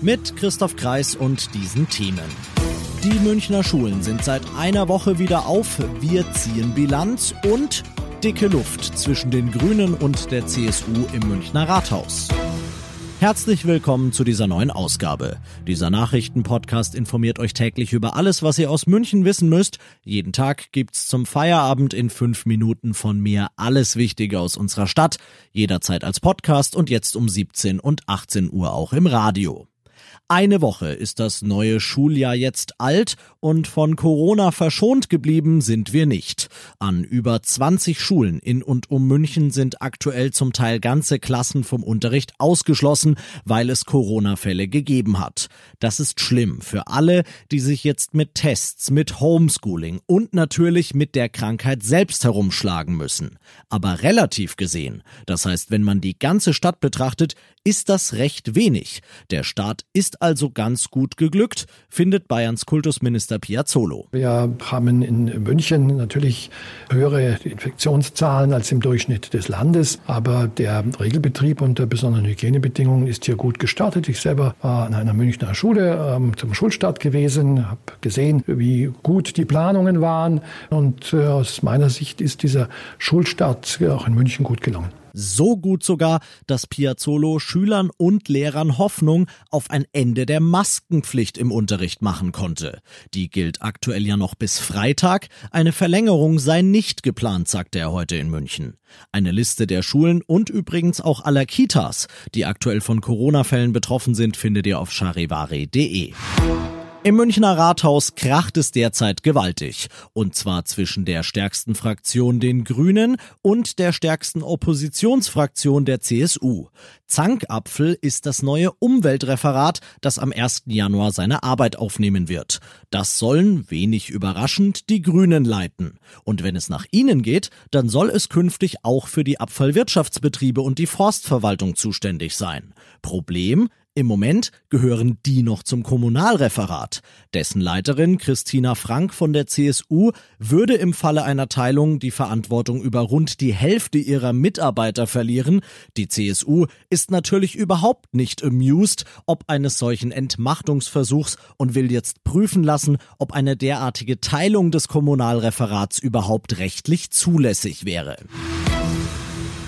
Mit Christoph Kreis und diesen Themen. Die Münchner Schulen sind seit einer Woche wieder auf. Wir ziehen Bilanz und dicke Luft zwischen den Grünen und der CSU im Münchner Rathaus. Herzlich willkommen zu dieser neuen Ausgabe. Dieser Nachrichtenpodcast informiert euch täglich über alles, was ihr aus München wissen müsst. Jeden Tag gibt's zum Feierabend in fünf Minuten von mir alles Wichtige aus unserer Stadt. Jederzeit als Podcast und jetzt um 17 und 18 Uhr auch im Radio. Eine Woche ist das neue Schuljahr jetzt alt und von Corona verschont geblieben sind wir nicht. An über 20 Schulen in und um München sind aktuell zum Teil ganze Klassen vom Unterricht ausgeschlossen, weil es Corona-Fälle gegeben hat. Das ist schlimm für alle, die sich jetzt mit Tests, mit Homeschooling und natürlich mit der Krankheit selbst herumschlagen müssen. Aber relativ gesehen, das heißt, wenn man die ganze Stadt betrachtet, ist das recht wenig. Der Staat ist also ganz gut geglückt, findet Bayerns Kultusminister Piazzolo. Wir haben in München natürlich höhere Infektionszahlen als im Durchschnitt des Landes, aber der Regelbetrieb unter besonderen Hygienebedingungen ist hier gut gestartet. Ich selber war an einer Münchner Schule ähm, zum Schulstart gewesen, habe gesehen, wie gut die Planungen waren und äh, aus meiner Sicht ist dieser Schulstart auch in München gut gelungen. So gut sogar, dass Piazzolo Schülern und Lehrern Hoffnung auf ein Ende der Maskenpflicht im Unterricht machen konnte. Die gilt aktuell ja noch bis Freitag. Eine Verlängerung sei nicht geplant, sagte er heute in München. Eine Liste der Schulen und übrigens auch aller Kitas, die aktuell von Corona-Fällen betroffen sind, findet ihr auf charivari.de. Im Münchner Rathaus kracht es derzeit gewaltig. Und zwar zwischen der stärksten Fraktion den Grünen und der stärksten Oppositionsfraktion der CSU. Zankapfel ist das neue Umweltreferat, das am 1. Januar seine Arbeit aufnehmen wird. Das sollen, wenig überraschend, die Grünen leiten. Und wenn es nach ihnen geht, dann soll es künftig auch für die Abfallwirtschaftsbetriebe und die Forstverwaltung zuständig sein. Problem, im Moment gehören die noch zum Kommunalreferat. Dessen Leiterin Christina Frank von der CSU würde im Falle einer Teilung die Verantwortung über rund die Hälfte ihrer Mitarbeiter verlieren. Die CSU ist natürlich überhaupt nicht amused ob eines solchen Entmachtungsversuchs und will jetzt prüfen lassen, ob eine derartige Teilung des Kommunalreferats überhaupt rechtlich zulässig wäre.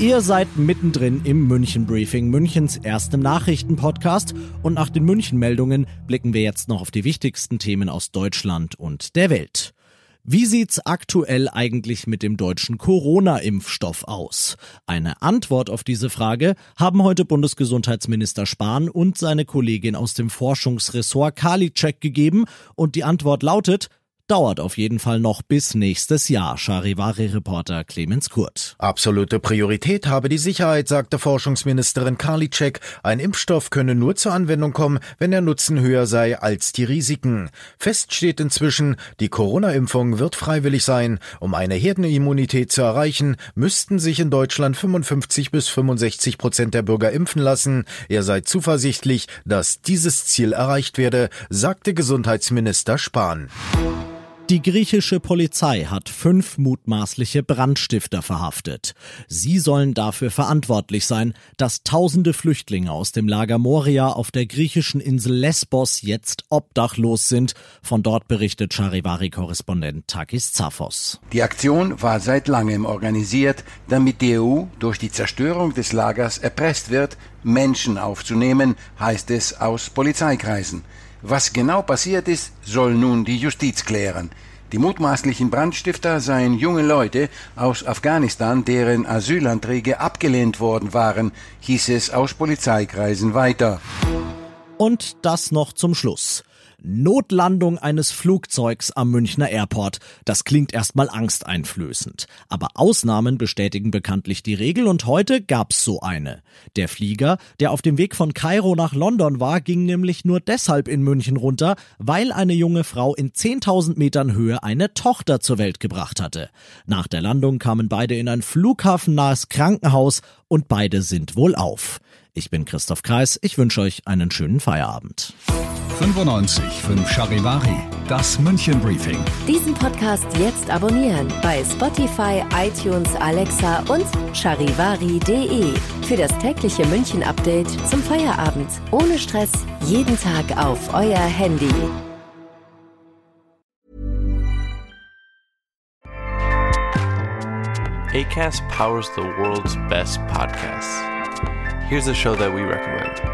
Ihr seid mittendrin im München Briefing, Münchens erstem Nachrichtenpodcast. Und nach den München-Meldungen blicken wir jetzt noch auf die wichtigsten Themen aus Deutschland und der Welt. Wie sieht's aktuell eigentlich mit dem deutschen Corona-Impfstoff aus? Eine Antwort auf diese Frage haben heute Bundesgesundheitsminister Spahn und seine Kollegin aus dem Forschungsressort Karliczek gegeben und die Antwort lautet, Dauert auf jeden Fall noch bis nächstes Jahr, Charivari-Reporter Clemens Kurt. Absolute Priorität habe die Sicherheit, sagte Forschungsministerin Karliczek. Ein Impfstoff könne nur zur Anwendung kommen, wenn der Nutzen höher sei als die Risiken. Fest steht inzwischen, die Corona-Impfung wird freiwillig sein. Um eine Herdenimmunität zu erreichen, müssten sich in Deutschland 55 bis 65 Prozent der Bürger impfen lassen. Er sei zuversichtlich, dass dieses Ziel erreicht werde, sagte Gesundheitsminister Spahn. Die griechische Polizei hat fünf mutmaßliche Brandstifter verhaftet. Sie sollen dafür verantwortlich sein, dass tausende Flüchtlinge aus dem Lager Moria auf der griechischen Insel Lesbos jetzt obdachlos sind. Von dort berichtet Charivari-Korrespondent Takis Zaphos. Die Aktion war seit langem organisiert, damit die EU durch die Zerstörung des Lagers erpresst wird, Menschen aufzunehmen, heißt es aus Polizeikreisen. Was genau passiert ist, soll nun die Justiz klären. Die mutmaßlichen Brandstifter seien junge Leute aus Afghanistan, deren Asylanträge abgelehnt worden waren, hieß es aus Polizeikreisen weiter. Und das noch zum Schluss. Notlandung eines Flugzeugs am Münchner Airport. Das klingt erstmal angsteinflößend. Aber Ausnahmen bestätigen bekanntlich die Regel und heute gab's so eine. Der Flieger, der auf dem Weg von Kairo nach London war, ging nämlich nur deshalb in München runter, weil eine junge Frau in 10.000 Metern Höhe eine Tochter zur Welt gebracht hatte. Nach der Landung kamen beide in ein flughafennahes Krankenhaus und beide sind wohl auf. Ich bin Christoph Kreis, ich wünsche euch einen schönen Feierabend. 95 5 Charivari, das München Briefing. Diesen Podcast jetzt abonnieren bei Spotify, iTunes, Alexa und charivari.de. Für das tägliche München Update zum Feierabend. Ohne Stress, jeden Tag auf euer Handy. ACAST powers the world's best podcasts. Here's a show that we recommend.